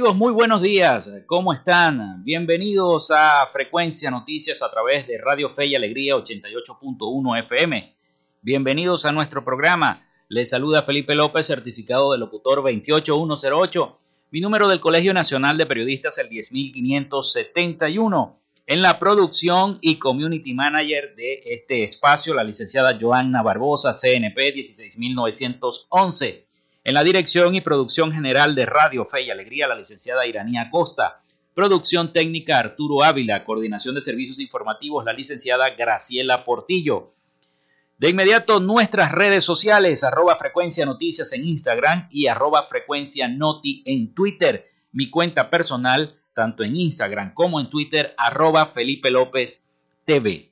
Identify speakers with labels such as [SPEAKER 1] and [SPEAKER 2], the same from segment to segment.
[SPEAKER 1] Amigos, muy buenos días. ¿Cómo están? Bienvenidos a Frecuencia Noticias a través de Radio Fe y Alegría 88.1 FM. Bienvenidos a nuestro programa. Les saluda Felipe López, certificado de locutor 28108. Mi número del Colegio Nacional de Periodistas el 10571. En la producción y community manager de este espacio, la licenciada Joanna Barbosa, CNP 16911. En la dirección y producción general de Radio Fe y Alegría, la licenciada Iranía Costa. Producción técnica Arturo Ávila. Coordinación de servicios informativos, la licenciada Graciela Portillo. De inmediato, nuestras redes sociales, arroba frecuencia noticias en Instagram y arroba frecuencia noti en Twitter. Mi cuenta personal, tanto en Instagram como en Twitter, arroba Felipe López TV.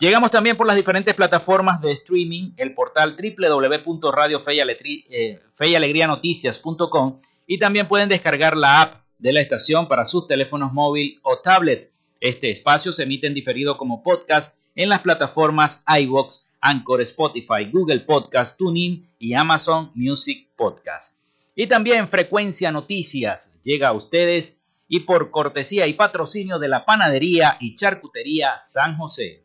[SPEAKER 1] Llegamos también por las diferentes plataformas de streaming, el portal www.radiofeyalegrianoticias.com y también pueden descargar la app de la estación para sus teléfonos móvil o tablet. Este espacio se emite en diferido como podcast en las plataformas iVoox, Anchor, Spotify, Google Podcast, TuneIn y Amazon Music Podcast. Y también Frecuencia Noticias llega a ustedes y por cortesía y patrocinio de la Panadería y Charcutería San José.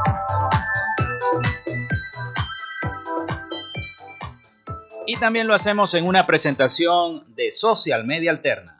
[SPEAKER 1] Y también lo hacemos en una presentación de Social Media Alterna.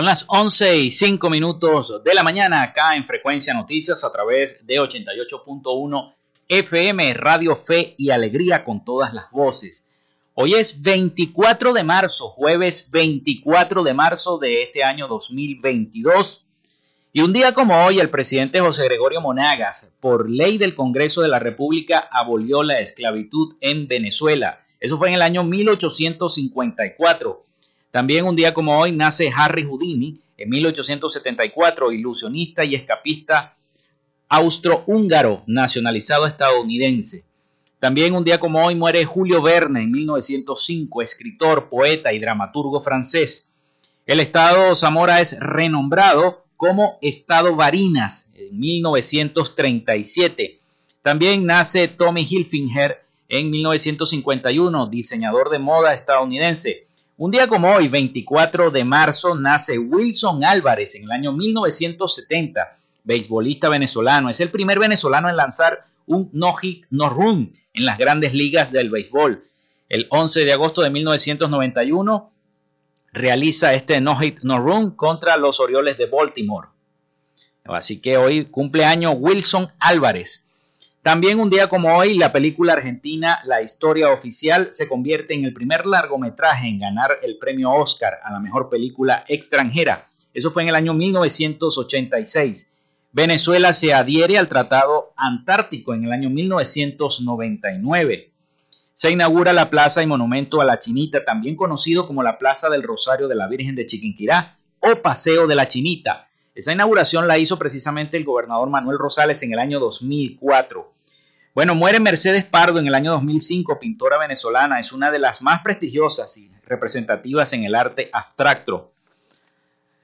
[SPEAKER 1] Son las 11 y 5 minutos de la mañana acá en Frecuencia Noticias a través de 88.1 FM Radio Fe y Alegría con todas las voces. Hoy es 24 de marzo, jueves 24 de marzo de este año 2022. Y un día como hoy, el presidente José Gregorio Monagas, por ley del Congreso de la República, abolió la esclavitud en Venezuela. Eso fue en el año 1854. También un día como hoy nace Harry Houdini en 1874, ilusionista y escapista austrohúngaro nacionalizado estadounidense. También un día como hoy muere Julio Verne en 1905, escritor, poeta y dramaturgo francés. El estado Zamora es renombrado como Estado Barinas en 1937. También nace Tommy Hilfiger en 1951, diseñador de moda estadounidense. Un día como hoy, 24 de marzo, nace Wilson Álvarez en el año 1970, beisbolista venezolano. Es el primer venezolano en lanzar un no-hit, no-run en las grandes ligas del béisbol. El 11 de agosto de 1991 realiza este no-hit, no-run contra los Orioles de Baltimore. Así que hoy cumpleaños Wilson Álvarez. También un día como hoy, la película argentina La historia oficial se convierte en el primer largometraje en ganar el premio Oscar a la mejor película extranjera. Eso fue en el año 1986. Venezuela se adhiere al Tratado Antártico en el año 1999. Se inaugura la Plaza y Monumento a la Chinita, también conocido como la Plaza del Rosario de la Virgen de Chiquinquirá o Paseo de la Chinita esa inauguración la hizo precisamente el gobernador Manuel Rosales en el año 2004. Bueno, muere Mercedes Pardo en el año 2005, pintora venezolana, es una de las más prestigiosas y representativas en el arte abstracto.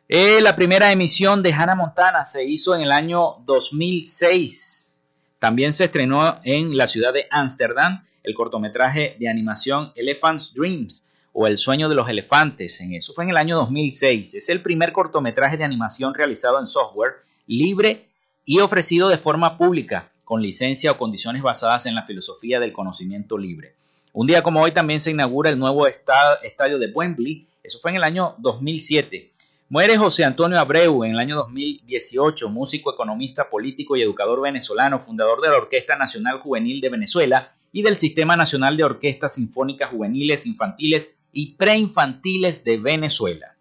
[SPEAKER 1] Eh, la primera emisión de Hannah Montana se hizo en el año 2006. También se estrenó en la ciudad de Ámsterdam el cortometraje de animación Elephant's Dreams, o El sueño de los elefantes. En eso fue en el año 2006. Es el primer cortometraje de animación realizado en software libre y ofrecido de forma pública, con licencia o condiciones basadas en la filosofía del conocimiento libre. Un día como hoy también se inaugura el nuevo estadio de Wembley. Eso fue en el año 2007. Muere José Antonio Abreu en el año 2018, músico, economista, político y educador venezolano, fundador de la Orquesta Nacional Juvenil de Venezuela y del Sistema Nacional de Orquestas Sinfónicas Juveniles, Infantiles y preinfantiles de Venezuela.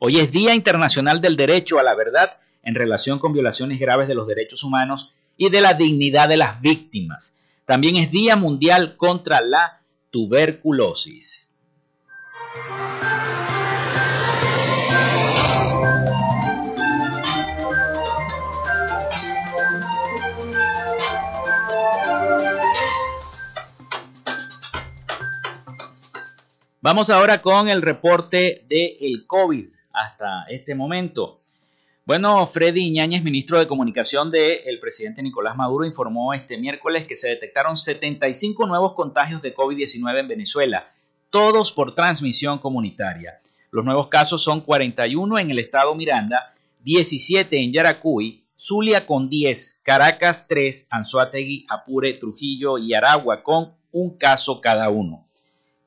[SPEAKER 1] Hoy es Día Internacional del Derecho a la Verdad en relación con violaciones graves de los derechos humanos y de la dignidad de las víctimas. También es Día Mundial contra la Tuberculosis. Vamos ahora con el reporte del el COVID hasta este momento. Bueno, Freddy Iñáñez, ministro de Comunicación del presidente Nicolás Maduro, informó este miércoles que se detectaron 75 nuevos contagios de COVID-19 en Venezuela, todos por transmisión comunitaria. Los nuevos casos son 41 en el estado Miranda, 17 en Yaracuy, Zulia con 10, Caracas 3, Anzuategui, Apure, Trujillo y Aragua con un caso cada uno.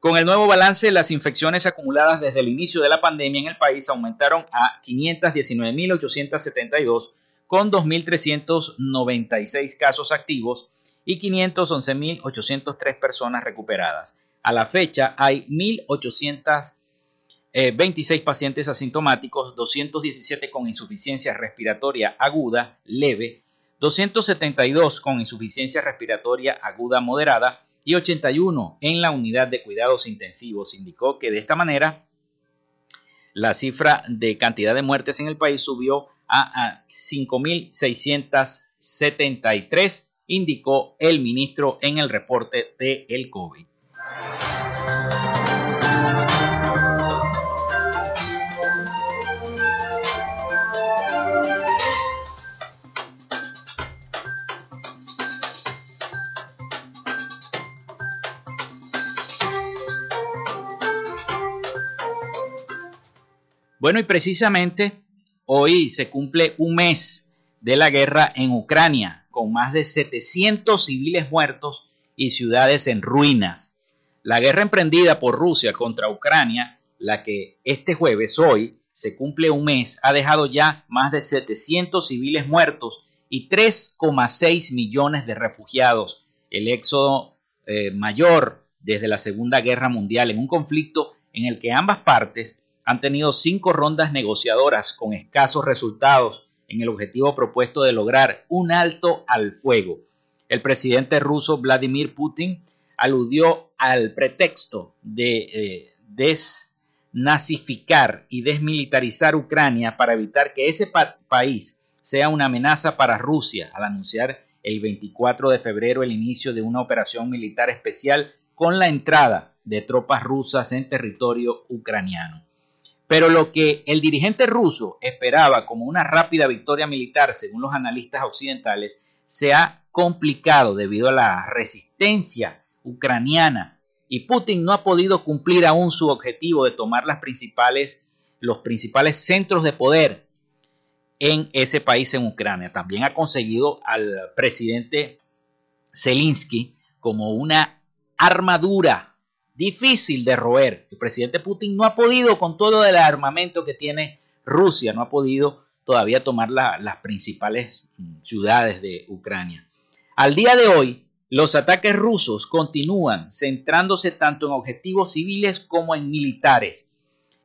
[SPEAKER 1] Con el nuevo balance, las infecciones acumuladas desde el inicio de la pandemia en el país aumentaron a 519.872 con 2.396 casos activos y 511.803 personas recuperadas. A la fecha hay 1.826 pacientes asintomáticos, 217 con insuficiencia respiratoria aguda leve, 272 con insuficiencia respiratoria aguda moderada, y 81 en la unidad de cuidados intensivos. Indicó que de esta manera la cifra de cantidad de muertes en el país subió a 5.673, indicó el ministro en el reporte de el COVID. Bueno, y precisamente hoy se cumple un mes de la guerra en Ucrania, con más de 700 civiles muertos y ciudades en ruinas. La guerra emprendida por Rusia contra Ucrania, la que este jueves, hoy, se cumple un mes, ha dejado ya más de 700 civiles muertos y 3,6 millones de refugiados. El éxodo eh, mayor desde la Segunda Guerra Mundial en un conflicto en el que ambas partes han tenido cinco rondas negociadoras con escasos resultados en el objetivo propuesto de lograr un alto al fuego. El presidente ruso Vladimir Putin aludió al pretexto de eh, desnazificar y desmilitarizar Ucrania para evitar que ese país sea una amenaza para Rusia al anunciar el 24 de febrero el inicio de una operación militar especial con la entrada de tropas rusas en territorio ucraniano. Pero lo que el dirigente ruso esperaba como una rápida victoria militar, según los analistas occidentales, se ha complicado debido a la resistencia ucraniana y Putin no ha podido cumplir aún su objetivo de tomar los principales centros de poder en ese país en Ucrania. También ha conseguido al presidente Zelensky como una armadura difícil de roer. El presidente Putin no ha podido, con todo el armamento que tiene Rusia, no ha podido todavía tomar las principales mm, ciudades de Ucrania. Al día de hoy, los ataques rusos continúan centrándose tanto en objetivos civiles como en militares.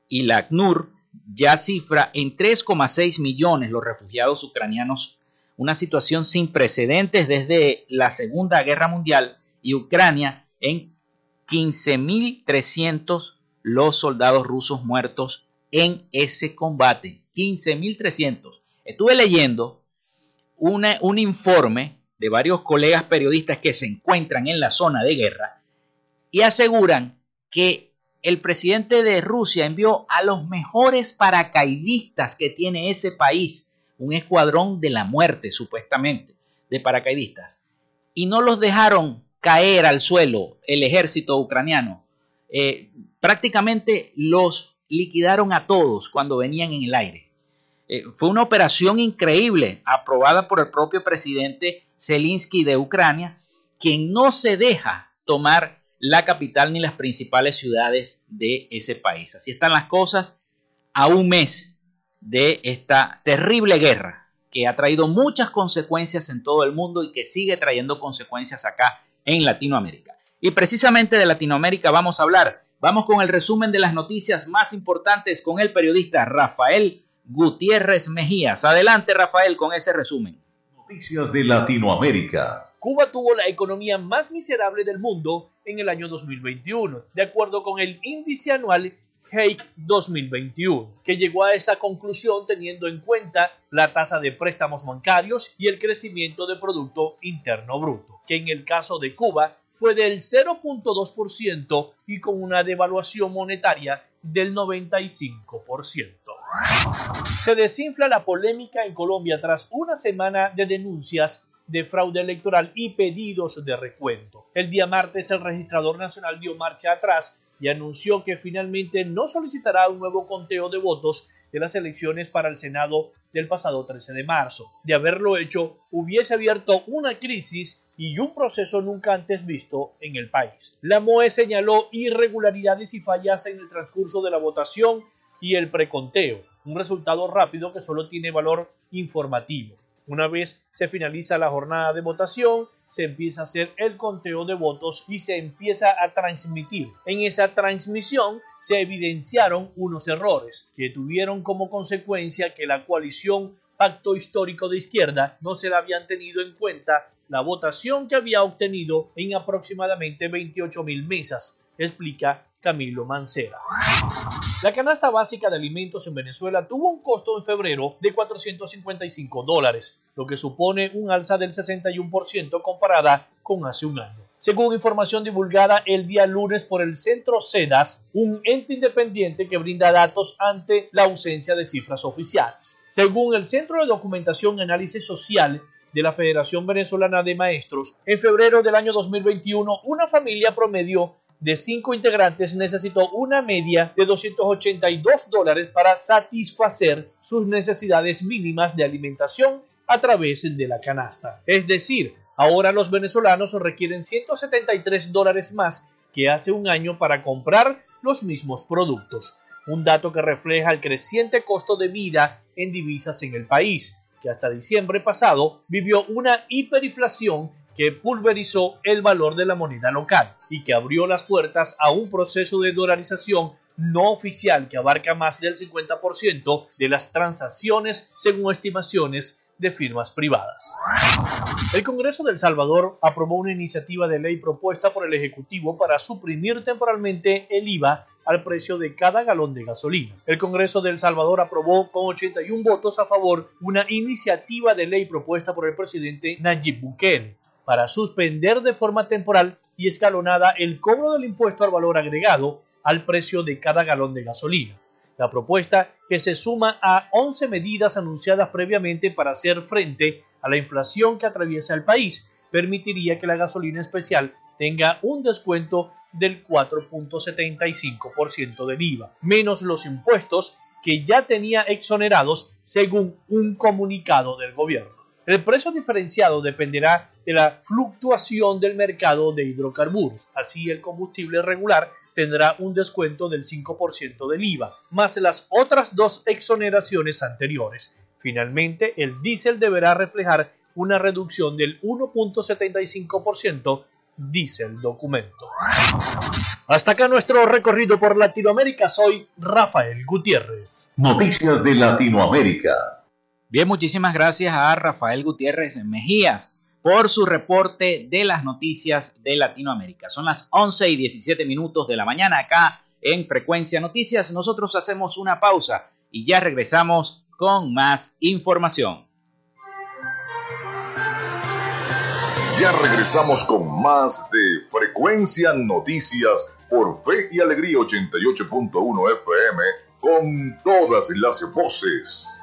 [SPEAKER 1] Y la ACNUR ya cifra en 3,6 millones los refugiados ucranianos, una situación sin precedentes desde la Segunda Guerra Mundial y Ucrania en 15.300 los soldados rusos muertos en ese combate. 15.300. Estuve leyendo un informe de varios colegas periodistas que se encuentran en la zona de guerra y aseguran que el presidente de Rusia envió a los mejores paracaidistas que tiene ese país, un escuadrón de la muerte supuestamente de paracaidistas, y no los dejaron caer al suelo el ejército ucraniano. Eh, prácticamente los liquidaron a todos cuando venían en el aire. Eh, fue una operación increíble, aprobada por el propio presidente Zelensky de Ucrania, quien no se deja tomar la capital ni las principales ciudades de ese país. Así están las cosas a un mes de esta terrible guerra que ha traído muchas consecuencias en todo el mundo y que sigue trayendo consecuencias acá en Latinoamérica. Y precisamente de Latinoamérica vamos a hablar. Vamos con el resumen de las noticias más importantes con el periodista Rafael Gutiérrez Mejías. Adelante Rafael con ese resumen.
[SPEAKER 2] Noticias de Latinoamérica.
[SPEAKER 3] Cuba tuvo la economía más miserable del mundo en el año 2021, de acuerdo con el índice anual Hake 2021, que llegó a esa conclusión teniendo en cuenta la tasa de préstamos bancarios y el crecimiento de Producto Interno Bruto, que en el caso de Cuba fue del 0.2% y con una devaluación monetaria del 95%. Se desinfla la polémica en Colombia tras una semana de denuncias de fraude electoral y pedidos de recuento. El día martes el registrador nacional dio marcha atrás y anunció que finalmente no solicitará un nuevo conteo de votos de las elecciones para el Senado del pasado 13 de marzo. De haberlo hecho, hubiese abierto una crisis y un proceso nunca antes visto en el país. La MOE señaló irregularidades y fallas en el transcurso de la votación y el preconteo, un resultado rápido que solo tiene valor informativo. Una vez se finaliza la jornada de votación, se empieza a hacer el conteo de votos y se empieza a transmitir. En esa transmisión se evidenciaron unos errores que tuvieron como consecuencia que la coalición Pacto Histórico de Izquierda no se la habían tenido en cuenta la votación que había obtenido en aproximadamente 28 mil mesas, explica Camilo Mancera. La canasta básica de alimentos en Venezuela tuvo un costo en febrero de 455 dólares, lo que supone un alza del 61% comparada con hace un año. Según información divulgada el día lunes por el Centro SEDAS, un ente independiente que brinda datos ante la ausencia de cifras oficiales. Según el Centro de Documentación y Análisis Social, de la Federación Venezolana de Maestros, en febrero del año 2021, una familia promedió de cinco integrantes necesitó una media de 282 dólares para satisfacer sus necesidades mínimas de alimentación a través de la canasta. Es decir, ahora los venezolanos requieren 173 dólares más que hace un año para comprar los mismos productos. un dato que refleja el creciente costo de vida en divisas en el país, que hasta diciembre pasado vivió una hiperinflación que pulverizó el valor de la moneda local y que abrió las puertas a un proceso de dolarización no oficial que abarca más del 50% de las transacciones según estimaciones de firmas privadas. El Congreso de El Salvador aprobó una iniciativa de ley propuesta por el Ejecutivo para suprimir temporalmente el IVA al precio de cada galón de gasolina. El Congreso de El Salvador aprobó con 81 votos a favor una iniciativa de ley propuesta por el presidente Nayib Bukele para suspender de forma temporal y escalonada el cobro del impuesto al valor agregado al precio de cada galón de gasolina. La propuesta, que se suma a 11 medidas anunciadas previamente para hacer frente a la inflación que atraviesa el país, permitiría que la gasolina especial tenga un descuento del 4.75% del IVA, menos los impuestos que ya tenía exonerados según un comunicado del gobierno. El precio diferenciado dependerá de la fluctuación del mercado de hidrocarburos. Así el combustible regular tendrá un descuento del 5% del IVA, más las otras dos exoneraciones anteriores. Finalmente, el diésel deberá reflejar una reducción del 1.75%, dice el documento. Hasta acá nuestro recorrido por Latinoamérica. Soy Rafael Gutiérrez.
[SPEAKER 2] Noticias de Latinoamérica.
[SPEAKER 1] Bien, muchísimas gracias a Rafael Gutiérrez Mejías por su reporte de las noticias de Latinoamérica. Son las 11 y 17 minutos de la mañana acá en Frecuencia Noticias. Nosotros hacemos una pausa y ya regresamos con más información.
[SPEAKER 2] Ya regresamos con más de Frecuencia Noticias por Fe y Alegría 88.1 FM con todas las voces.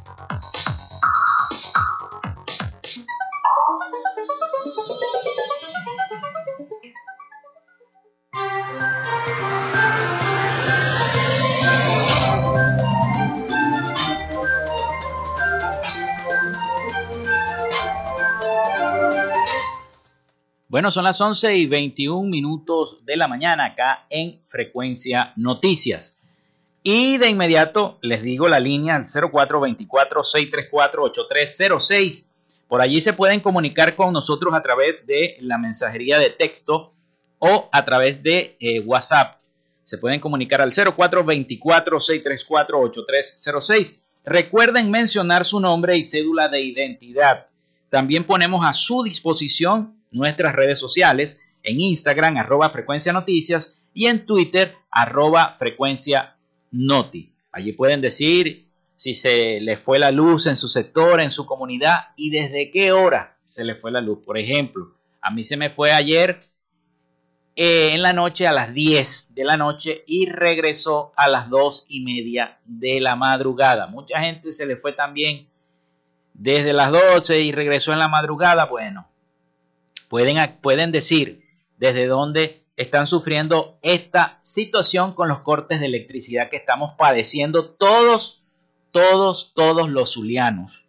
[SPEAKER 1] Bueno, son las 11 y 21 minutos de la mañana acá en Frecuencia Noticias. Y de inmediato les digo la línea al 0424-634-8306. Por allí se pueden comunicar con nosotros a través de la mensajería de texto o a través de eh, WhatsApp. Se pueden comunicar al 0424-634-8306. Recuerden mencionar su nombre y cédula de identidad. También ponemos a su disposición nuestras redes sociales, en Instagram arroba frecuencia noticias y en Twitter arroba frecuencia noti. Allí pueden decir si se les fue la luz en su sector, en su comunidad y desde qué hora se les fue la luz. Por ejemplo, a mí se me fue ayer eh, en la noche a las 10 de la noche y regresó a las 2 y media de la madrugada. Mucha gente se le fue también desde las 12 y regresó en la madrugada. Bueno, pueden, pueden decir desde dónde están sufriendo esta situación con los cortes de electricidad que estamos padeciendo todos, todos, todos los zulianos.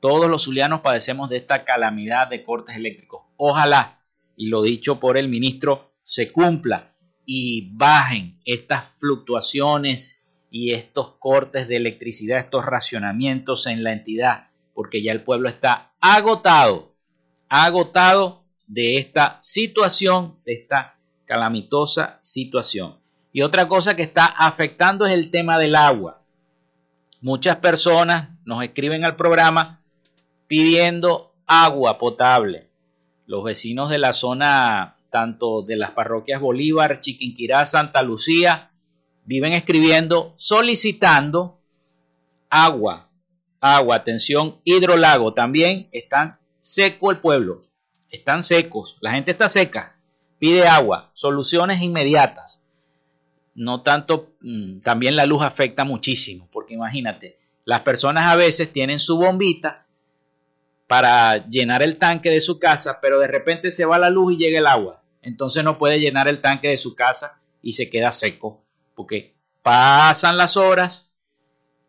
[SPEAKER 1] Todos los zulianos padecemos de esta calamidad de cortes eléctricos. Ojalá, y lo dicho por el ministro, se cumpla y bajen estas fluctuaciones y estos cortes de electricidad, estos racionamientos en la entidad. porque ya el pueblo está agotado, agotado de esta situación, de esta calamitosa situación. Y otra cosa que está afectando es el tema del agua. Muchas personas nos escriben al programa pidiendo agua potable. Los vecinos de la zona, tanto de las parroquias Bolívar, Chiquinquirá, Santa Lucía, viven escribiendo solicitando agua, agua, atención, hidrolago. También están seco el pueblo, están secos, la gente está seca, pide agua, soluciones inmediatas. No tanto, mm, también la luz afecta muchísimo, porque imagínate, las personas a veces tienen su bombita para llenar el tanque de su casa, pero de repente se va la luz y llega el agua. Entonces no puede llenar el tanque de su casa y se queda seco, porque pasan las horas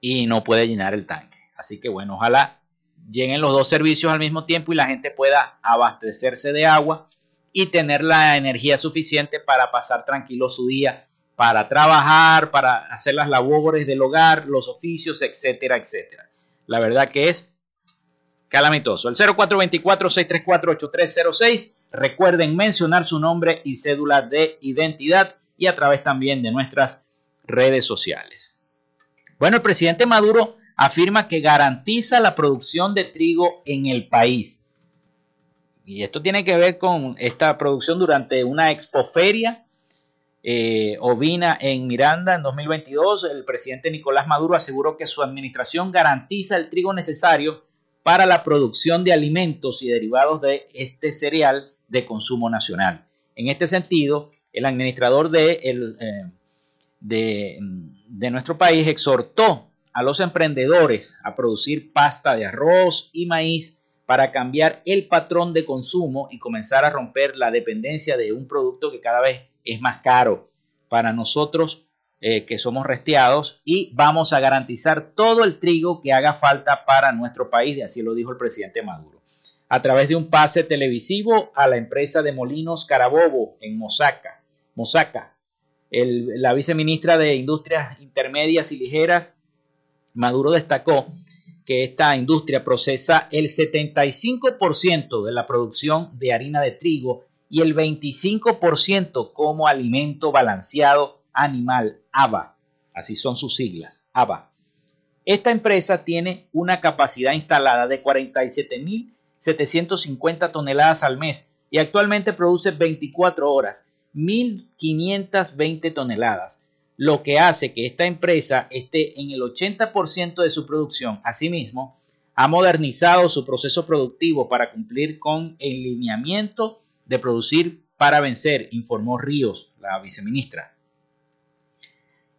[SPEAKER 1] y no puede llenar el tanque. Así que bueno, ojalá lleguen los dos servicios al mismo tiempo y la gente pueda abastecerse de agua y tener la energía suficiente para pasar tranquilo su día, para trabajar, para hacer las labores del hogar, los oficios, etcétera, etcétera. La verdad que es calamitoso. El 0424-634-8306. Recuerden mencionar su nombre y cédula de identidad y a través también de nuestras redes sociales. Bueno, el presidente Maduro afirma que garantiza la producción de trigo en el país. Y esto tiene que ver con esta producción durante una expoferia eh, ovina en Miranda en 2022. El presidente Nicolás Maduro aseguró que su administración garantiza el trigo necesario para la producción de alimentos y derivados de este cereal de consumo nacional. En este sentido, el administrador de, eh, de, de nuestro país exhortó a los emprendedores a producir pasta de arroz y maíz para cambiar el patrón de consumo y comenzar a romper la dependencia de un producto que cada vez es más caro para nosotros eh, que somos resteados y vamos a garantizar todo el trigo que haga falta para nuestro país, y así lo dijo el presidente Maduro. A través de un pase televisivo a la empresa de Molinos Carabobo en Mosaca, Mosaca la viceministra de Industrias Intermedias y Ligeras, Maduro destacó que esta industria procesa el 75% de la producción de harina de trigo y el 25% como alimento balanceado animal, ABA, así son sus siglas, ABA. Esta empresa tiene una capacidad instalada de 47.750 toneladas al mes y actualmente produce 24 horas, 1.520 toneladas, lo que hace que esta empresa esté en el 80% de su producción. Asimismo, ha modernizado su proceso productivo para cumplir con el lineamiento de producir para vencer, informó Ríos, la viceministra.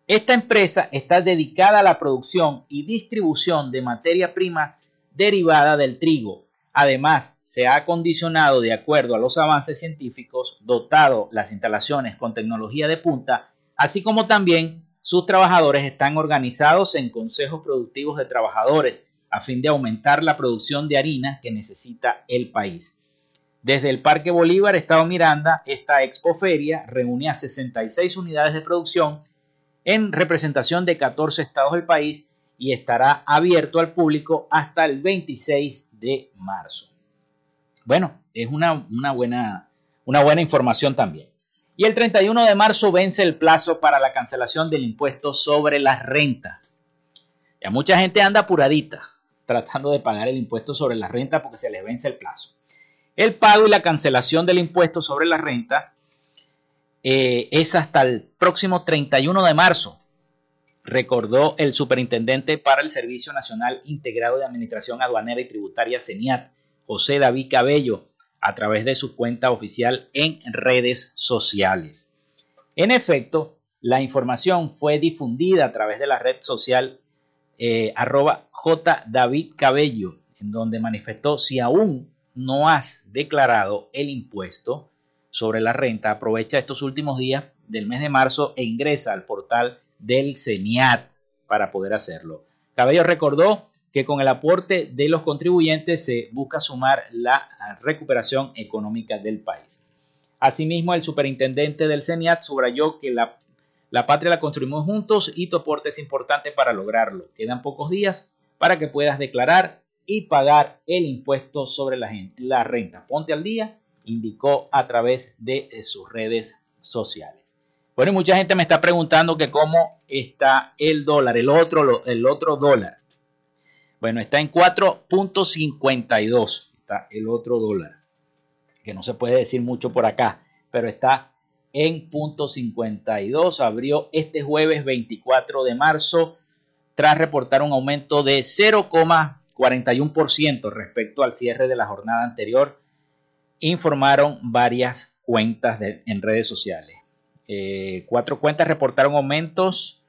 [SPEAKER 1] Esta empresa está dedicada a la producción y distribución de materia prima derivada del trigo. Además, se ha acondicionado de acuerdo a los avances científicos, dotado las instalaciones con tecnología de punta, así como también sus trabajadores están organizados en consejos productivos de trabajadores a fin de aumentar la producción de harina que necesita el país. Desde el Parque Bolívar, Estado Miranda, esta expoferia reúne a 66 unidades de producción en representación de 14 estados del país y estará abierto al público hasta el 26 de marzo. Bueno, es una, buena, una buena información también. Y el 31 de marzo vence el plazo para la cancelación del impuesto sobre la renta. Ya mucha gente anda apuradita tratando de pagar el impuesto sobre la renta porque se les vence el plazo. El pago y la cancelación del impuesto sobre la renta eh, es hasta el próximo 31 de marzo, recordó el superintendente para el Servicio Nacional Integrado de Administración Aduanera y Tributaria, CENIAT, José David Cabello, a través de su cuenta oficial en redes sociales. En efecto, la información fue difundida a través de la red social eh, arroba J. David Cabello, en donde manifestó si aún no has declarado el impuesto, sobre la renta, aprovecha estos últimos días del mes de marzo e ingresa al portal del CENIAT para poder hacerlo. Cabello recordó que con el aporte de los contribuyentes se busca sumar la recuperación económica del país. Asimismo, el superintendente del CENIAT subrayó que la, la patria la construimos juntos y tu aporte es importante para lograrlo. Quedan pocos días para que puedas declarar y pagar el impuesto sobre la, renta. Ponte al día, indicó a través de eh, sus redes sociales. Bueno, mucha gente me está preguntando que cómo está el dólar, el otro, el otro dólar. Bueno, está en 4.52, está el otro dólar, que no se puede decir mucho por acá, pero está en punto 52. Abrió este jueves 24 de marzo tras reportar un aumento de 0,41% respecto al cierre de la jornada anterior, informaron varias cuentas en redes sociales. Eh, cuatro cuentas reportaron aumentos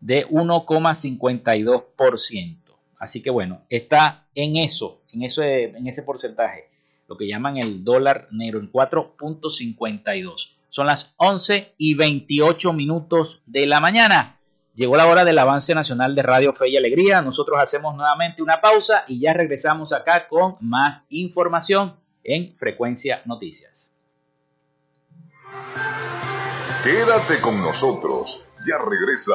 [SPEAKER 1] de 1,52%. Así que bueno, está en eso, en, eso, en ese porcentaje, lo que llaman el dólar negro en 4.52. Son las 11 y 28 minutos de la mañana. Llegó la hora del avance nacional de Radio Fe y Alegría. Nosotros hacemos nuevamente una pausa y ya regresamos acá con más información en Frecuencia Noticias.
[SPEAKER 2] Quédate con nosotros. Ya regresa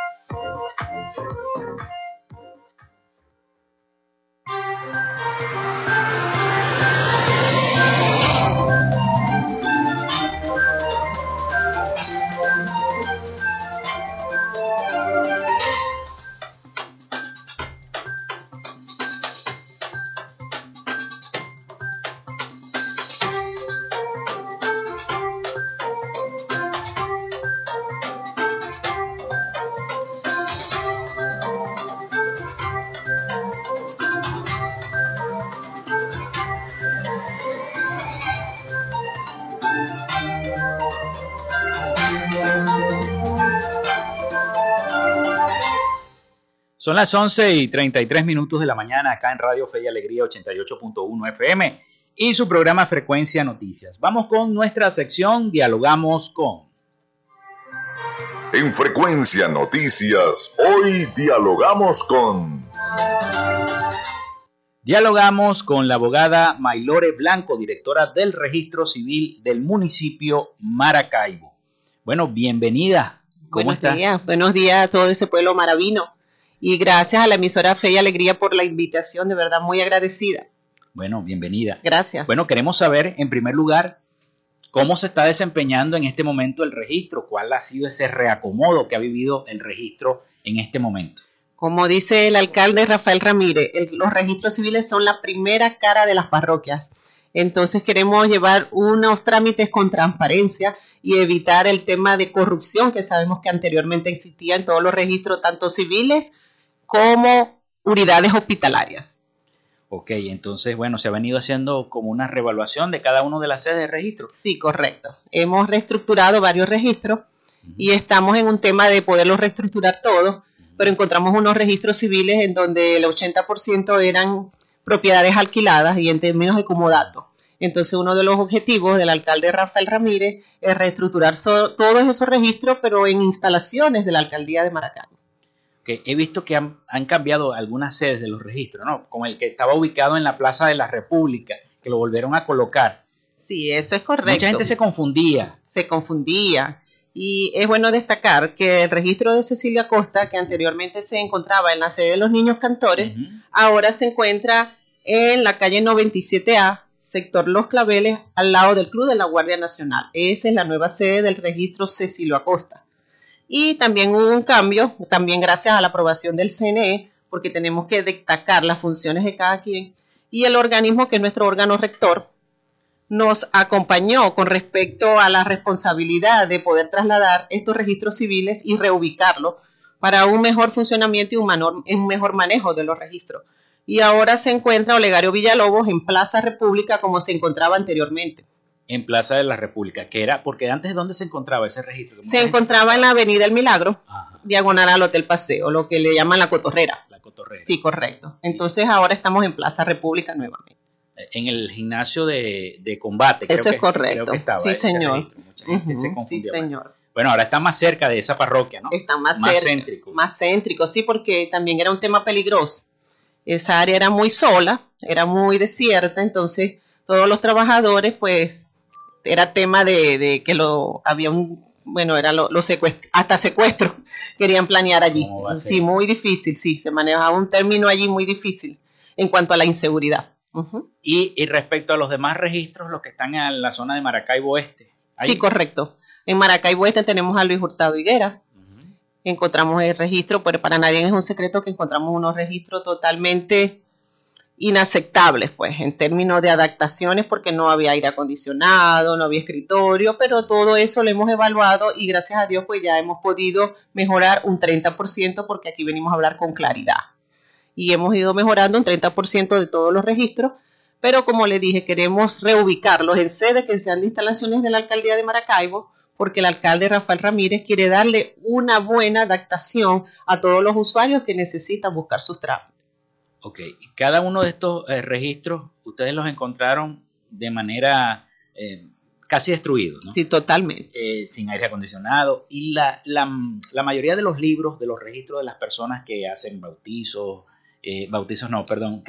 [SPEAKER 1] Son las 11 y 33 minutos de la mañana acá en Radio Fe y Alegría 88.1 FM y su programa Frecuencia Noticias. Vamos con nuestra sección Dialogamos con.
[SPEAKER 2] En Frecuencia Noticias, hoy dialogamos con...
[SPEAKER 1] Dialogamos con la abogada Maylore Blanco, directora del Registro Civil del municipio Maracaibo. Bueno, bienvenida.
[SPEAKER 4] ¿Cómo Buenos días, buenos días a todo ese pueblo maravino y gracias a la emisora Fe y Alegría por la invitación, de verdad muy agradecida.
[SPEAKER 1] Bueno, bienvenida.
[SPEAKER 4] Gracias.
[SPEAKER 1] Bueno, queremos saber, en primer lugar, cómo se está desempeñando en este momento el registro, cuál ha sido ese reacomodo que ha vivido el registro en este momento.
[SPEAKER 4] Como dice el alcalde Rafael Ramírez, los registros civiles son la primera cara de las parroquias. Entonces queremos llevar unos trámites con transparencia y evitar el tema de corrupción que sabemos que anteriormente existía en todos los registros, tanto civiles como unidades hospitalarias.
[SPEAKER 1] Ok, entonces, bueno, se ha venido haciendo como una revaluación de cada uno de las sedes de registro.
[SPEAKER 4] Sí, correcto. Hemos reestructurado varios registros y estamos en un tema de poderlos reestructurar todos, pero encontramos unos registros civiles en donde el 80% eran propiedades alquiladas y en términos de comodato. Entonces, uno de los objetivos del alcalde Rafael Ramírez es reestructurar todos esos registros, pero en instalaciones de la alcaldía de Maracaibo
[SPEAKER 1] que he visto que han, cambiado algunas sedes de los registros, ¿no? Como el que estaba ubicado en la Plaza de la República, que lo volvieron a colocar.
[SPEAKER 4] Sí, eso es correcto.
[SPEAKER 1] Mucha gente se confundía.
[SPEAKER 4] Se confundía. Y es bueno destacar que el registro de Cecilia Costa, que anteriormente se encontraba en la sede de los niños cantores, ahora se encuentra en la calle 97A, sector Los Claveles, al lado del Club de la Guardia Nacional. Esa es la nueva sede del registro Cecilio Acosta. Y también hubo un cambio, también gracias a la aprobación del CNE, porque tenemos que destacar las funciones de cada quien. Y el organismo, que es nuestro órgano rector, nos acompañó con respecto a la responsabilidad de poder trasladar estos registros civiles y reubicarlos para un mejor funcionamiento y un, manor- un mejor manejo de los registros. Y ahora se encuentra Olegario Villalobos en Plaza República como se encontraba anteriormente.
[SPEAKER 1] En Plaza de la República, que era, porque antes, ¿dónde se encontraba ese registro?
[SPEAKER 4] Se encontraba en la Avenida El Milagro,
[SPEAKER 1] Ajá,
[SPEAKER 4] diagonal al Hotel Paseo, lo que le llaman la cotorrera.
[SPEAKER 1] la cotorrera.
[SPEAKER 4] Sí, correcto. Entonces ahora estamos en Plaza República nuevamente.
[SPEAKER 1] En el gimnasio de, de combate. creo
[SPEAKER 4] Eso es
[SPEAKER 1] que-
[SPEAKER 4] correcto.
[SPEAKER 1] creo que estaba
[SPEAKER 4] Sí, señor.
[SPEAKER 1] Mucha gente se
[SPEAKER 4] sí, señor.
[SPEAKER 1] Bueno, ahora está más cerca de esa parroquia, ¿no?
[SPEAKER 4] Está más,
[SPEAKER 1] Más
[SPEAKER 4] cerca,
[SPEAKER 1] céntrico.
[SPEAKER 4] Más céntrico, sí, porque también era un tema peligroso. Esa área era muy sola, era muy desierta, entonces todos los trabajadores, pues, era tema de, de que lo había un, bueno, era lo, lo secuest- hasta secuestro querían planear allí. Sí, muy difícil, sí, se manejaba un término allí muy difícil en cuanto a la inseguridad.
[SPEAKER 1] Y, y respecto a los demás registros, los que están en la zona de Maracaibo Oeste.
[SPEAKER 4] Sí,
[SPEAKER 1] ahí-
[SPEAKER 4] correcto. En Maracaibo Este tenemos a Luis Hurtado Higuera, encontramos el registro, pero para nadie es un secreto que encontramos unos registros totalmente inaceptables, pues, en términos de adaptaciones, porque no había aire acondicionado, no había escritorio, pero todo eso lo hemos evaluado y gracias a Dios, pues ya hemos podido mejorar un 30%, porque aquí venimos a hablar con claridad. Y hemos ido mejorando un 30% de todos los registros, pero como le dije, queremos reubicarlos en sede que sean de instalaciones de la alcaldía de Maracaibo, porque el alcalde Rafael Ramírez quiere darle una buena adaptación a todos los usuarios que necesitan buscar sus trámites.
[SPEAKER 1] Ok, cada uno de estos eh, registros, ustedes los encontraron de manera eh, casi destruidos, ¿no?
[SPEAKER 4] Sí, totalmente.
[SPEAKER 1] Eh, sin aire acondicionado. Y la, la, la mayoría de los libros, de los registros de las personas que hacen bautizos, bautizos no, perdón,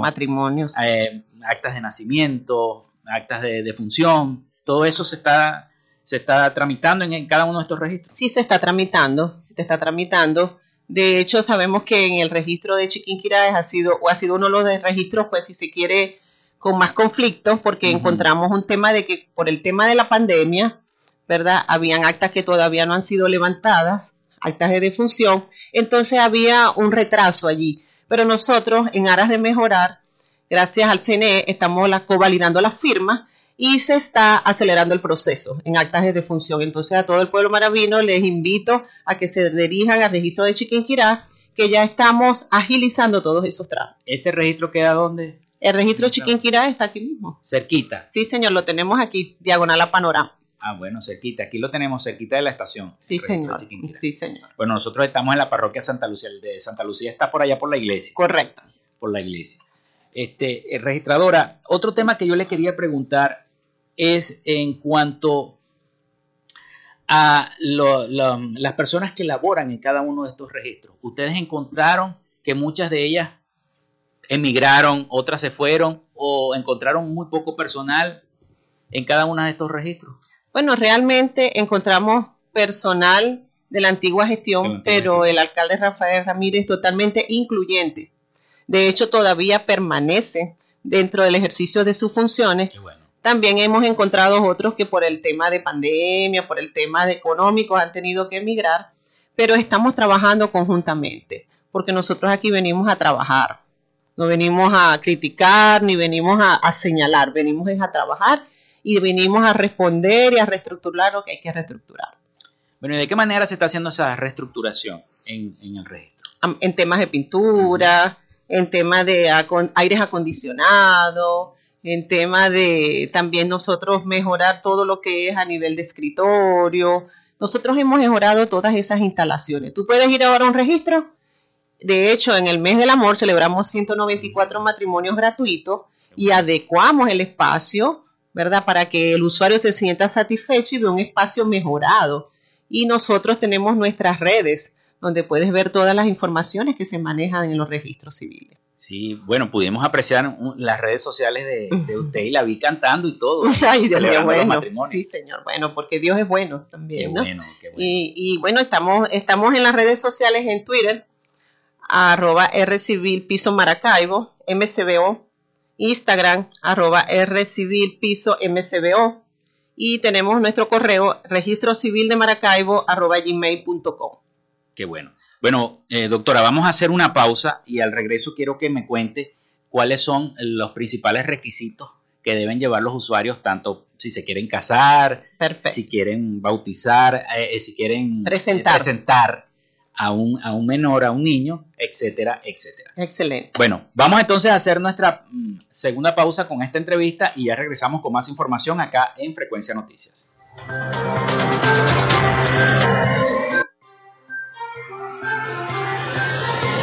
[SPEAKER 4] Matrimonios.
[SPEAKER 1] eh, actas de nacimiento, actas de defunción, todo eso se está, se está tramitando en, en cada uno de estos registros.
[SPEAKER 4] Sí se está tramitando, se está tramitando. De hecho, sabemos que en el registro de Chiquinquirá ha sido, o ha sido uno de los registros, pues si se quiere, con más conflictos, porque encontramos un tema de que por el tema de la pandemia, ¿verdad? Habían actas que todavía no han sido levantadas, actas de defunción, entonces había un retraso allí. Pero nosotros, en aras de mejorar, gracias al CNE, estamos la, covalidando las firmas y se está acelerando el proceso en actas de defunción. Entonces a todo el pueblo maravino les invito a que se dirijan al registro de Chiquinquirá, que ya estamos agilizando todos esos trámites.
[SPEAKER 1] ¿Ese registro queda donde?
[SPEAKER 4] El registro de. Chiquinquirá está aquí mismo.
[SPEAKER 1] Cerquita.
[SPEAKER 4] Sí, señor, lo tenemos aquí, diagonal a panorama.
[SPEAKER 1] Ah, bueno, cerquita. Aquí lo tenemos cerquita de la estación.
[SPEAKER 4] Sí, señor. Sí, señor.
[SPEAKER 1] Bueno, nosotros estamos en la parroquia Santa Lucía. El de Santa Lucía está por allá por la iglesia.
[SPEAKER 4] Correcto.
[SPEAKER 1] Por la iglesia. Este, eh, registradora, otro tema que yo le quería preguntar es en cuanto a lo- lo- las personas que laboran en cada uno de estos registros. Ustedes encontraron que muchas de ellas emigraron, otras se fueron o encontraron muy poco personal en cada uno de estos registros.
[SPEAKER 4] Bueno, realmente encontramos personal de la antigua gestión,
[SPEAKER 1] De la antigua
[SPEAKER 4] pero
[SPEAKER 1] gestión.
[SPEAKER 4] el alcalde Rafael Ramírez totalmente incluyente. De hecho, todavía permanece dentro del ejercicio de sus funciones.
[SPEAKER 1] Qué bueno.
[SPEAKER 4] También hemos encontrado otros que por el tema de pandemia, por el tema de económicos han tenido que emigrar, pero estamos trabajando conjuntamente, porque nosotros aquí venimos a trabajar. No venimos a criticar ni venimos a, a señalar, venimos es a trabajar y venimos a responder y a reestructurar lo que hay que reestructurar.
[SPEAKER 1] Bueno, ¿y de qué manera se está haciendo esa reestructuración en, en el registro?
[SPEAKER 4] En temas de pintura, en temas de aires acondicionados, en temas de también nosotros mejorar todo lo que es a nivel de escritorio. Nosotros hemos mejorado todas esas instalaciones. Tú puedes ir ahora a un registro. De hecho, en el mes del amor celebramos 194 matrimonios gratuitos y adecuamos el espacio, ¿verdad? Para que el usuario se sienta satisfecho y vea un espacio mejorado. Y nosotros tenemos nuestras redes donde puedes ver todas las informaciones que se manejan en los registros civiles.
[SPEAKER 1] Sí, bueno, pudimos apreciar las redes sociales de, usted y la vi cantando y todo.
[SPEAKER 4] Ay, Dios mío, bueno. Sí, señor, bueno, porque Dios es bueno también. Qué bueno, qué bueno. Y, y, bueno, estamos, estamos en las redes sociales en Twitter, arroba rcivil piso maracaibo, mcbo, Instagram, arroba rcivil piso mcbo, y tenemos nuestro correo registro civil de maracaibo arroba gmail.com.
[SPEAKER 1] Qué bueno. Bueno, eh, doctora, vamos a hacer una pausa y al regreso quiero que me cuente cuáles son los principales requisitos que deben llevar los usuarios, tanto si se quieren casar, si quieren bautizar, eh, eh, si quieren presentar, a, un, a un menor, a un niño, etcétera, etcétera.
[SPEAKER 4] Excelente.
[SPEAKER 1] Bueno, vamos entonces a hacer nuestra mm, segunda pausa con esta entrevista y ya regresamos con más información acá en Frecuencia Noticias.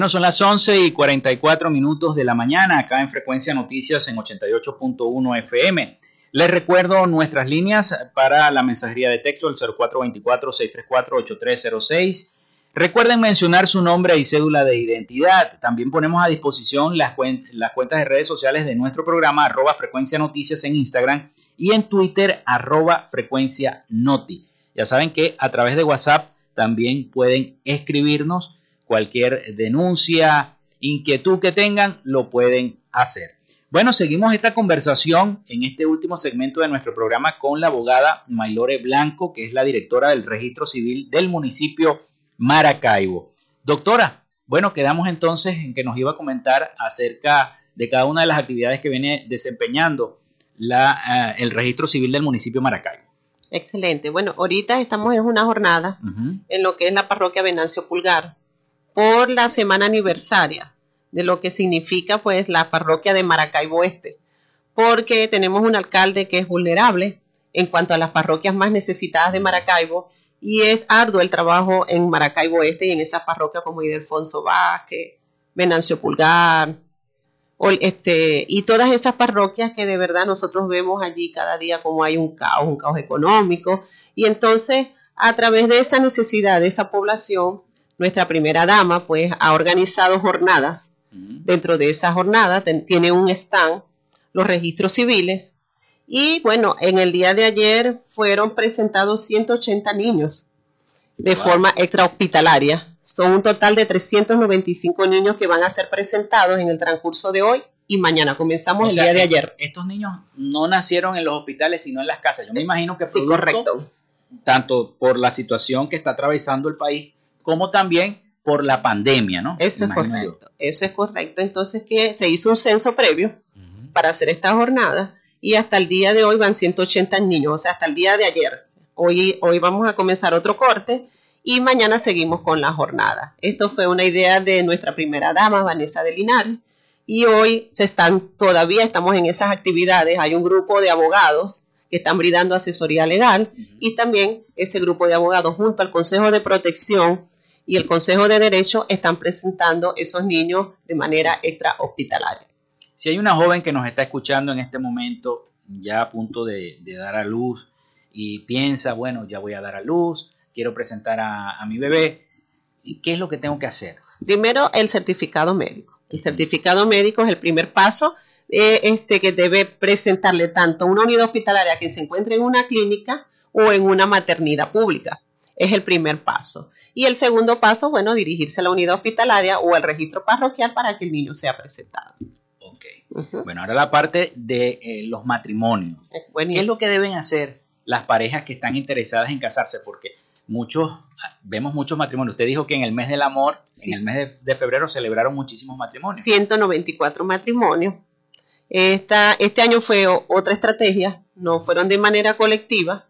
[SPEAKER 1] Bueno, son las 11 y 44 minutos de la mañana acá en Frecuencia Noticias en 88.1 FM. Les recuerdo nuestras líneas para la mensajería de texto, el 0424-634-8306. Recuerden mencionar su nombre y cédula de identidad. También ponemos a disposición las, las cuentas de redes sociales de nuestro programa, arroba frecuencia noticias en Instagram y en Twitter, arroba frecuencia noti. Ya saben que a través de WhatsApp también pueden escribirnos cualquier denuncia, inquietud que tengan, lo pueden hacer. Bueno, seguimos esta conversación en este último segmento de nuestro programa con la abogada Maylore Blanco, que es la directora del registro civil del municipio Maracaibo. Doctora, bueno, quedamos entonces en que nos iba a comentar acerca de cada una de las actividades que viene desempeñando la, eh, el registro civil del municipio Maracaibo.
[SPEAKER 4] Excelente. Bueno, ahorita estamos en una jornada en lo que es la parroquia Venancio Pulgar por la semana aniversaria. De lo que significa pues la parroquia de Maracaibo Este, porque tenemos un alcalde que es vulnerable en cuanto a las parroquias más necesitadas de Maracaibo y es arduo el trabajo en Maracaibo Este y en esas parroquias como Idelfonso Vázquez, Venancio Pulgar, este, y todas esas parroquias que de verdad nosotros vemos allí cada día como hay un caos, un caos económico, y entonces a través de esa necesidad de esa población nuestra primera dama pues ha organizado jornadas. Dentro de esa jornada tiene un stand, los registros civiles, y bueno, en el día de ayer fueron presentados 180 niños de forma extrahospitalaria. Son un total de 395 niños que van a ser presentados en el transcurso de hoy y mañana. Comenzamos el día de ayer.
[SPEAKER 1] Estos niños no nacieron en los hospitales, sino en las casas. Yo me imagino que
[SPEAKER 4] sí, correcto.
[SPEAKER 1] tanto por la situación que está atravesando el país como también por la pandemia, ¿no?
[SPEAKER 4] Eso es correcto. Eso es correcto. Entonces, que se hizo un censo previo para hacer esta jornada y hasta el día de hoy van 180 niños, o sea, hasta el día de ayer. Hoy, hoy vamos a comenzar otro corte y mañana seguimos con la jornada. Esto fue una idea de nuestra primera dama, Vanessa de Linares, y hoy se están, todavía estamos en esas actividades. Hay un grupo de abogados que están brindando asesoría legal y también ese grupo de abogados junto al Consejo de Protección y el Consejo de Derecho están presentando esos niños de manera extra hospitalaria.
[SPEAKER 1] Si hay una joven que nos está escuchando en este momento, ya a punto de, dar a luz y piensa, bueno, ya voy a dar a luz, quiero presentar a, mi bebé, ¿qué es lo que tengo que hacer?
[SPEAKER 4] Primero, el certificado médico. El certificado médico es el primer paso eh, este, que debe presentarle tanto una unidad hospitalaria que se encuentre en una clínica o en una maternidad pública. Es el primer paso. Y el segundo paso, bueno, dirigirse a la unidad hospitalaria o al registro parroquial para que el niño sea presentado.
[SPEAKER 1] Ok. Bueno, ahora la parte de eh, los matrimonios. ¿Qué es lo que deben hacer las parejas que están interesadas en casarse? Porque muchos, vemos muchos matrimonios. Usted dijo que en el mes del amor,
[SPEAKER 4] Sí,
[SPEAKER 1] en el mes de, de febrero, celebraron muchísimos matrimonios.
[SPEAKER 4] 194 matrimonios. Esta, este año fue otra estrategia, no fueron de manera colectiva.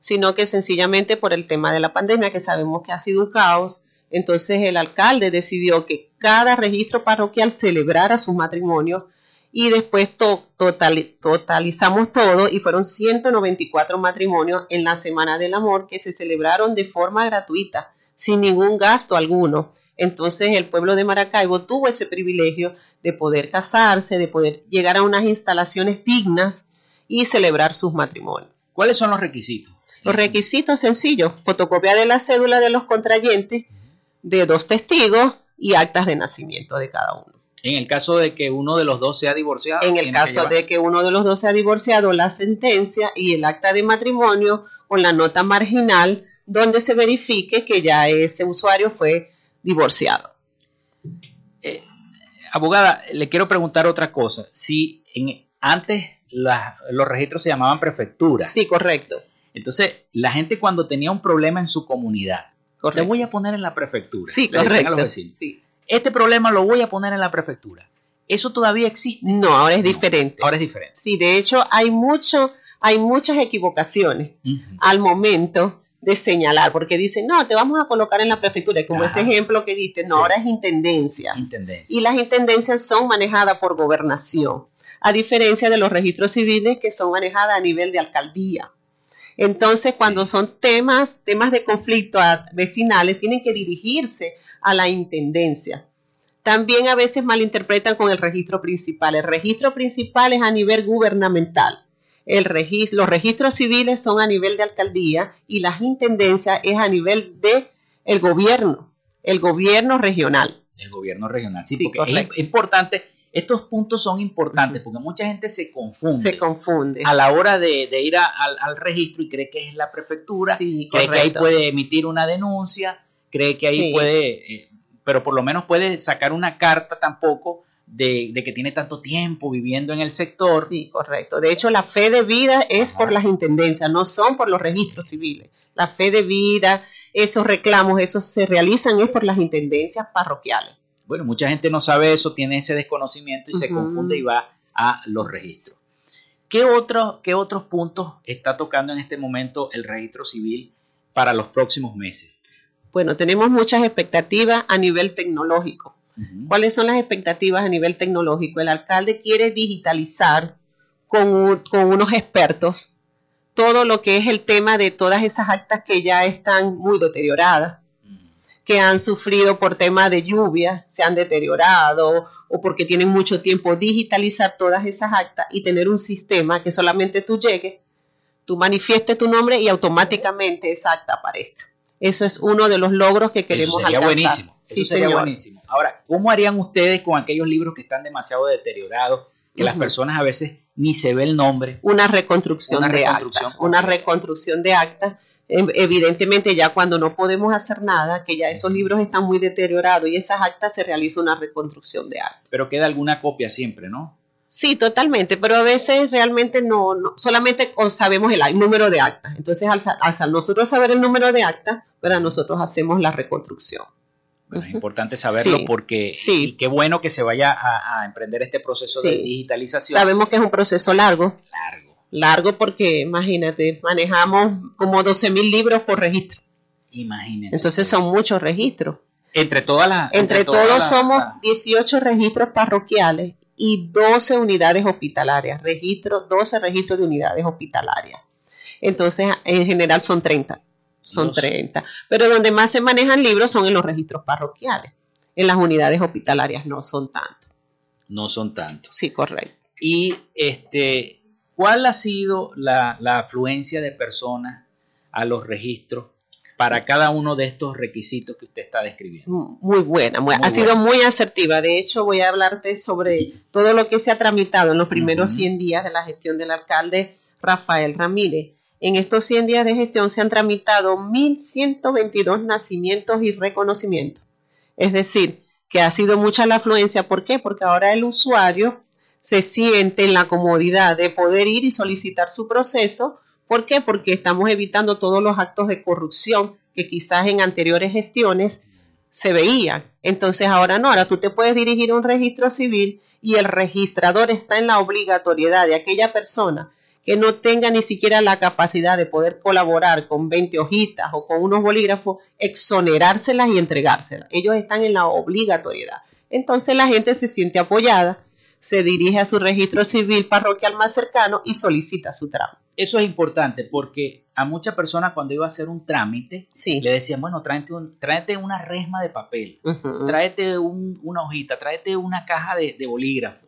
[SPEAKER 4] Sino que sencillamente por el tema de la pandemia, que sabemos que ha sido un caos, entonces el alcalde decidió que cada registro parroquial celebrara sus matrimonios y después to- totali- totalizamos todo y fueron 194 matrimonios en la Semana del Amor que se celebraron de forma gratuita, sin ningún gasto alguno. Entonces el pueblo de Maracaibo tuvo ese privilegio de poder casarse, de poder llegar a unas instalaciones dignas y celebrar sus matrimonios.
[SPEAKER 1] ¿Cuáles son los requisitos?
[SPEAKER 4] Los requisitos sencillos, fotocopia de la cédula de los contrayentes, de dos testigos y actas de nacimiento de cada uno.
[SPEAKER 1] En el caso de que uno de los dos sea divorciado.
[SPEAKER 4] En el
[SPEAKER 1] que
[SPEAKER 4] caso de que uno de los dos sea divorciado, la sentencia y el acta de matrimonio con la nota marginal donde se verifique que ya ese usuario fue divorciado.
[SPEAKER 1] Eh, abogada, le quiero preguntar otra cosa. Si en, antes los registros se llamaban prefecturas,
[SPEAKER 4] Sí, correcto.
[SPEAKER 1] Entonces la gente cuando tenía un problema en su comunidad, te voy a poner en la prefectura.
[SPEAKER 4] Sí,
[SPEAKER 1] a
[SPEAKER 4] correcto.
[SPEAKER 1] los vecinos.
[SPEAKER 4] Sí.
[SPEAKER 1] Este problema lo voy a poner en la prefectura. Eso todavía existe.
[SPEAKER 4] No, ahora es
[SPEAKER 1] No,
[SPEAKER 4] diferente.
[SPEAKER 1] Ahora es diferente.
[SPEAKER 4] Sí, de hecho hay mucho, hay muchas equivocaciones al momento de señalar, porque dicen, no, te vamos a colocar en la prefectura, como
[SPEAKER 1] Ajá.
[SPEAKER 4] ese ejemplo que diste, no,
[SPEAKER 1] Sí.
[SPEAKER 4] ahora es intendencias.
[SPEAKER 1] Intendencia.
[SPEAKER 4] Y las intendencias son manejadas por gobernación, a diferencia de los registros civiles que son manejadas a nivel de alcaldía. Entonces, cuando
[SPEAKER 1] Sí.
[SPEAKER 4] son temas, temas de conflicto a- vecinales, tienen que dirigirse a la intendencia. También a veces malinterpretan con el registro principal. El registro principal es a nivel gubernamental. El los registros civiles son a nivel de alcaldía y las intendencias es a nivel de el gobierno, el gobierno regional.
[SPEAKER 1] El gobierno regional. Sí,
[SPEAKER 4] Sí,
[SPEAKER 1] porque es
[SPEAKER 4] correcto.
[SPEAKER 1] importante. Estos puntos son importantes porque mucha gente se confunde
[SPEAKER 4] Se confunde.
[SPEAKER 1] a la hora de, de ir a- al, al registro y cree que es la prefectura,
[SPEAKER 4] Sí,
[SPEAKER 1] cree que ahí puede emitir una denuncia, cree que ahí
[SPEAKER 4] Sí.
[SPEAKER 1] puede, eh, pero por lo menos puede sacar una carta tampoco de, de que tiene tanto tiempo viviendo en el sector.
[SPEAKER 4] Sí, correcto. De hecho, la fe de vida es
[SPEAKER 1] Ajá.
[SPEAKER 4] por las intendencias, no son por los registros civiles. La fe de vida, esos reclamos, esos se realizan es por las intendencias parroquiales.
[SPEAKER 1] Bueno, mucha gente no sabe eso, tiene ese desconocimiento y se confunde y va a los registros. ¿Qué, otro- ¿Qué otros puntos está tocando en este momento el registro civil para los próximos meses?
[SPEAKER 4] Bueno, tenemos muchas expectativas a nivel tecnológico. ¿Cuáles son las expectativas a nivel tecnológico? El alcalde quiere digitalizar con, un- con unos expertos todo lo que es el tema de todas esas actas que ya están muy deterioradas. Que han sufrido por tema de lluvia, se han deteriorado o porque tienen mucho tiempo, digitalizar todas esas actas y tener un sistema que solamente tú llegues, tú manifiestes tu nombre y automáticamente esa acta aparezca. Eso es uno de los logros que queremos
[SPEAKER 1] Eso sería
[SPEAKER 4] alcanzar.
[SPEAKER 1] buenísimo.
[SPEAKER 4] Sí,
[SPEAKER 1] eso sería
[SPEAKER 4] señor.
[SPEAKER 1] buenísimo. Ahora, ¿cómo harían ustedes con aquellos libros que están demasiado deteriorados, que las personas a veces ni se ve el nombre?
[SPEAKER 4] Una reconstrucción
[SPEAKER 1] Una
[SPEAKER 4] de
[SPEAKER 1] reconstrucción
[SPEAKER 4] acta. Una reconstrucción de acta. Em- Evidentemente ya cuando no podemos hacer nada, que ya esos libros están muy deteriorados y esas actas se realiza una reconstrucción de acta.
[SPEAKER 1] Pero queda alguna copia siempre, ¿no?
[SPEAKER 4] Sí, totalmente, pero a veces realmente no, no- solamente sabemos el, número de actas. Entonces, al, nosotros saber el número de actas, ¿verdad? nosotros hacemos la reconstrucción.
[SPEAKER 1] Bueno, es importante saberlo
[SPEAKER 4] Sí,
[SPEAKER 1] porque
[SPEAKER 4] sí.
[SPEAKER 1] y qué bueno que se vaya a, a emprender este proceso de digitalización
[SPEAKER 4] Sabemos que es un proceso largo,
[SPEAKER 1] largo.
[SPEAKER 4] Largo porque, imagínate, manejamos como 12 mil libros por registro.
[SPEAKER 1] Imagínense.
[SPEAKER 4] Entonces son muchos registros.
[SPEAKER 1] entre todas las
[SPEAKER 4] Entre
[SPEAKER 1] todas
[SPEAKER 4] todos
[SPEAKER 1] las-
[SPEAKER 4] somos
[SPEAKER 1] las-
[SPEAKER 4] 18 registros parroquiales y 12 unidades hospitalarias, registro, 12 registros de unidades hospitalarias. Entonces, en general son 30, son
[SPEAKER 1] Doce.
[SPEAKER 4] 30. Pero donde más se manejan libros son en los registros parroquiales. En las unidades hospitalarias no son tanto.
[SPEAKER 1] no son tantos.
[SPEAKER 4] Sí, correcto.
[SPEAKER 1] Y este, ¿cuál ha sido la, la afluencia de personas a los registros para cada uno de estos requisitos que usted está describiendo?
[SPEAKER 4] Muy buena, muy-
[SPEAKER 1] Muy
[SPEAKER 4] ha sido
[SPEAKER 1] buena.
[SPEAKER 4] muy asertiva. De hecho, voy a hablarte sobre todo lo que se ha tramitado en los primeros
[SPEAKER 1] Ujú.
[SPEAKER 4] 100 días de la gestión del alcalde Rafael Ramírez. En estos 100 días de gestión se han tramitado 1.122 nacimientos y reconocimientos. Es decir, que ha sido mucha la afluencia. ¿Por qué? Porque ahora el usuario se siente en la comodidad de poder ir y solicitar su proceso ¿Por qué? Porque estamos evitando todos los actos de corrupción que quizás en anteriores gestiones se veían. Entonces ahora no, ahora tú te puedes dirigir a un registro civil y el registrador está en la obligatoriedad de aquella persona que no tenga ni siquiera la capacidad de poder colaborar con 20 hojitas o con unos bolígrafos, exonerárselas y entregárselas. Ellos están en la obligatoriedad. Entonces la gente se siente apoyada, se dirige a su registro civil parroquial más cercano y solicita su trámite.
[SPEAKER 1] Eso es importante porque a muchas personas cuando iba a hacer un trámite,
[SPEAKER 4] Sí.
[SPEAKER 1] le decían, bueno, tráete, un- tráete una resma de papel, tráete un- una hojita, tráete una caja de, de bolígrafo.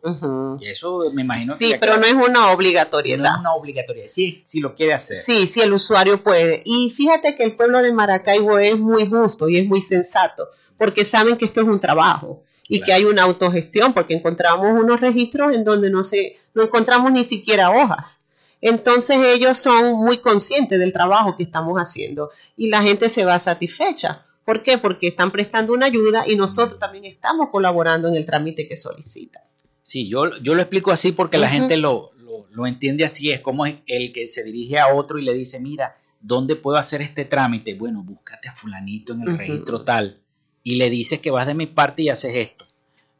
[SPEAKER 1] Y eso me imagino que
[SPEAKER 4] Sí, pero no es una
[SPEAKER 1] no
[SPEAKER 4] obligatoriedad.
[SPEAKER 1] es una obligatoriedad. Sí, si lo quiere hacer.
[SPEAKER 4] Sí, sí, el usuario puede. Y fíjate que el pueblo de Maracaibo es muy justo y es muy sensato, porque saben que esto es un trabajo y
[SPEAKER 1] Claro.
[SPEAKER 4] que hay una autogestión, porque encontramos unos registros en donde no se, no encontramos ni siquiera hojas. Entonces ellos son muy conscientes del trabajo que estamos haciendo y la gente se va satisfecha. ¿Por qué? Porque están prestando una ayuda y nosotros también estamos colaborando en el trámite que solicitan.
[SPEAKER 1] Sí, yo, yo lo explico así porque la gente lo, lo, lo entiende así. Es como el que se dirige a otro y le dice, mira, ¿dónde puedo hacer este trámite? Bueno, búscate a fulanito en el registro tal y le dices que vas de mi parte y haces esto.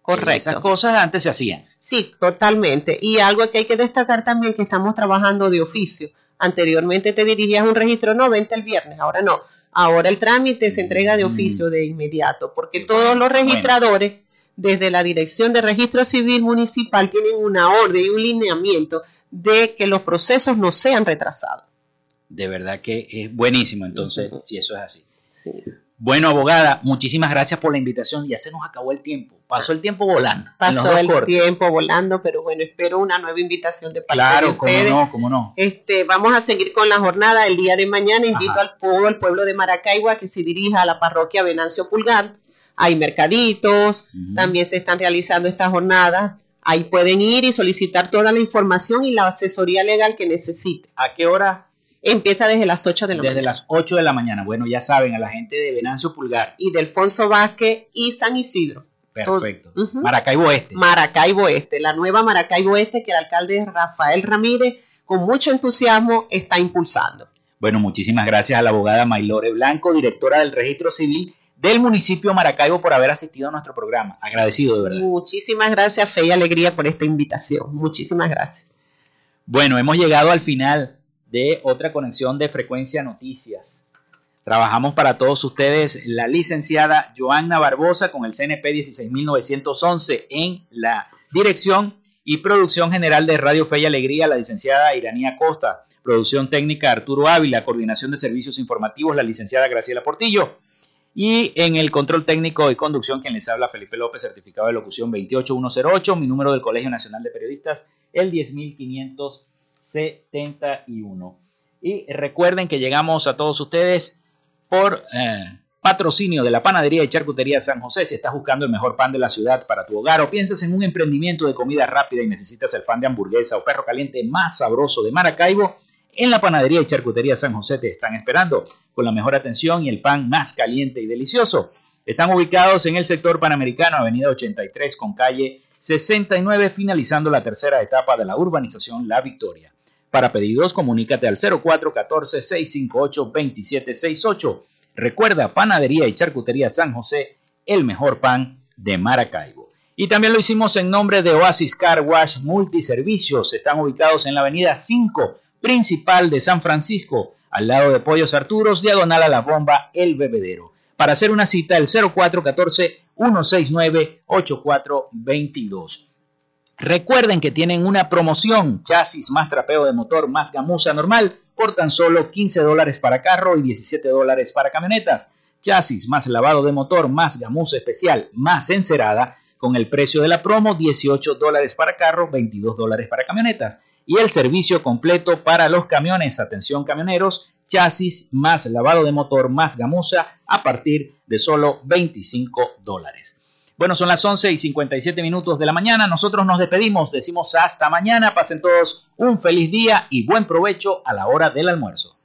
[SPEAKER 4] Correcto.
[SPEAKER 1] Esas cosas antes se hacían.
[SPEAKER 4] Sí, totalmente. Y algo que hay que destacar también que estamos trabajando de oficio. Anteriormente te dirigías a un registro, no, vente el viernes, ahora no. Ahora el trámite se entrega de
[SPEAKER 1] Mm.
[SPEAKER 4] oficio de inmediato, porque todos los registradores, desde la Dirección de Registro Civil Municipal, tienen una orden y un lineamiento de que los procesos no sean retrasados.
[SPEAKER 1] De verdad que es buenísimo, entonces, si eso es así.
[SPEAKER 4] Sí.
[SPEAKER 1] Bueno, abogada, muchísimas gracias por la invitación. Ya se nos acabó el tiempo. Pasó el tiempo volando.
[SPEAKER 4] Pasó el
[SPEAKER 1] cortes.
[SPEAKER 4] tiempo volando, pero bueno, espero una nueva invitación de parte de
[SPEAKER 1] Claro, cómo
[SPEAKER 4] ustedes.
[SPEAKER 1] no, cómo no.
[SPEAKER 4] Este, vamos a seguir con la jornada el día de mañana. Invito
[SPEAKER 1] Ajá.
[SPEAKER 4] al pueblo, al pueblo de Maracaibo a que se dirija a la parroquia Venancio Pulgar. Hay mercaditos, también se están realizando estas jornadas. Ahí pueden ir y solicitar toda la información y la asesoría legal que necesiten.
[SPEAKER 1] ¿A qué hora?
[SPEAKER 4] Empieza desde las 8 de la
[SPEAKER 1] Desde
[SPEAKER 4] mañana.
[SPEAKER 1] las 8 de la mañana. Bueno, ya saben, a la gente de Venancio Pulgar.
[SPEAKER 4] Y de Alfonso Vázquez y San Isidro.
[SPEAKER 1] Perfecto. Maracaibo Este.
[SPEAKER 4] Maracaibo Este, la nueva Maracaibo Este que el alcalde Rafael Ramírez con mucho entusiasmo está impulsando.
[SPEAKER 1] Bueno, muchísimas gracias a la abogada Maylore Blanco, directora del Registro Civil del municipio Maracaibo, por haber asistido a nuestro programa. Agradecido, de verdad.
[SPEAKER 4] Muchísimas gracias, Fe y Alegría, por esta invitación. Muchísimas gracias.
[SPEAKER 1] Bueno, hemos llegado al final de otra conexión de Frecuencia Noticias. Trabajamos para todos ustedes la licenciada Joanna Barbosa con el CNP 16911 en la dirección y producción general de Radio Fe y Alegría, la licenciada Iranía Costa, producción técnica Arturo Ávila, coordinación de servicios informativos, la licenciada Graciela Portillo. Y en el control técnico y conducción, quien les habla, Felipe López, certificado de locución 28108, mi número del Colegio Nacional de Periodistas, el 10571. Y recuerden que llegamos a todos ustedes por eh, patrocinio de la Panadería y Charcutería San José. Si estás buscando el mejor pan de la ciudad para tu hogar o piensas en un emprendimiento de comida rápida y necesitas el pan de hamburguesa o perro caliente más sabroso de Maracaibo, en la Panadería y Charcutería San José te están esperando con la mejor atención y el pan más caliente y delicioso. Están ubicados en el sector panamericano, Avenida 83 con calle 69, finalizando la tercera etapa de la urbanización La Victoria. Para pedidos, comunícate al 0414-658-2768. Recuerda, Panadería y Charcutería San José, el mejor pan de Maracaibo. Y también lo hicimos en nombre de Oasis Car Wash Multiservicios. Están ubicados en la avenida 5 principal de San Francisco, al lado de Pollos Arturos, diagonal a la bomba El Bebedero. Para hacer una cita, el 0414-169-8422. Recuerden que tienen una promoción, chasis más trapeo de motor más gamuza normal, por tan solo 15 dólares para carro y 17 dólares para camionetas. Chasis más lavado de motor más gamuza especial más encerada, con el precio de la promo, 18 dólares para carro, 22 dólares para camionetas. Y el servicio completo para los camiones, atención camioneros, chasis más lavado de motor más gamuza a partir de solo 25 dólares. Bueno, son las 11 y 57 minutos de la mañana. Nosotros nos despedimos, decimos hasta mañana. Pasen todos un feliz día y buen provecho a la hora del almuerzo.